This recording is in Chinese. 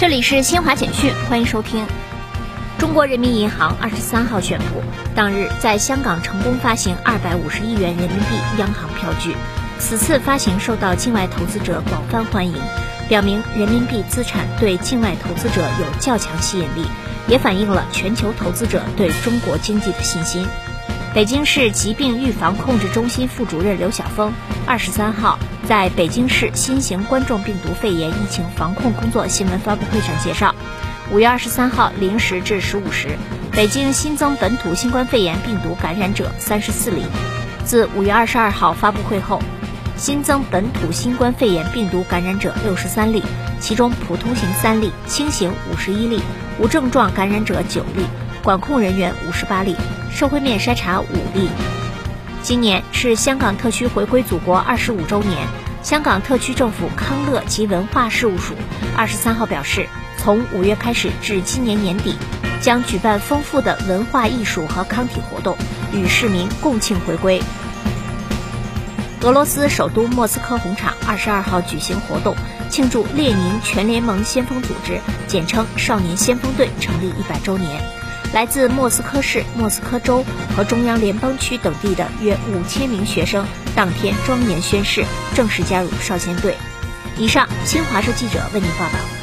这里是新华简讯，欢迎收听。中国人民银行二十三号宣布，当日在香港成功发行二百五十亿元人民币央行票据，此次发行受到境外投资者广泛欢迎，表明人民币资产对境外投资者有较强吸引力，也反映了全球投资者对中国经济的信心。北京市疾病预防控制中心副主任刘晓峰二十三号在北京市新型冠状病毒肺炎疫情防控工作新闻发布会上介绍，五月二十三号零时至十五时，北京新增本土新冠肺炎病毒感染者三十四例。自五月二十二号发布会后，新增本土新冠肺炎病毒感染者六十三例，其中普通型三例，轻型五十一例，无症状感染者九例。管控人员五十八例，社会面筛查五例。今年是香港特区回归祖国二十五周年，香港特区政府康乐及文化事务署二十三号表示，从五月开始至今年年底，将举办丰富的文化艺术和康体活动，与市民共庆回归。俄罗斯首都莫斯科红场二十二号举行活动，庆祝列宁全联盟先锋组织（简称少年先锋队）成立一百周年。来自莫斯科市、莫斯科州和中央联邦区等地的约五千名学生，当天庄严宣誓，正式加入少先队。以上，新华社记者为您报道。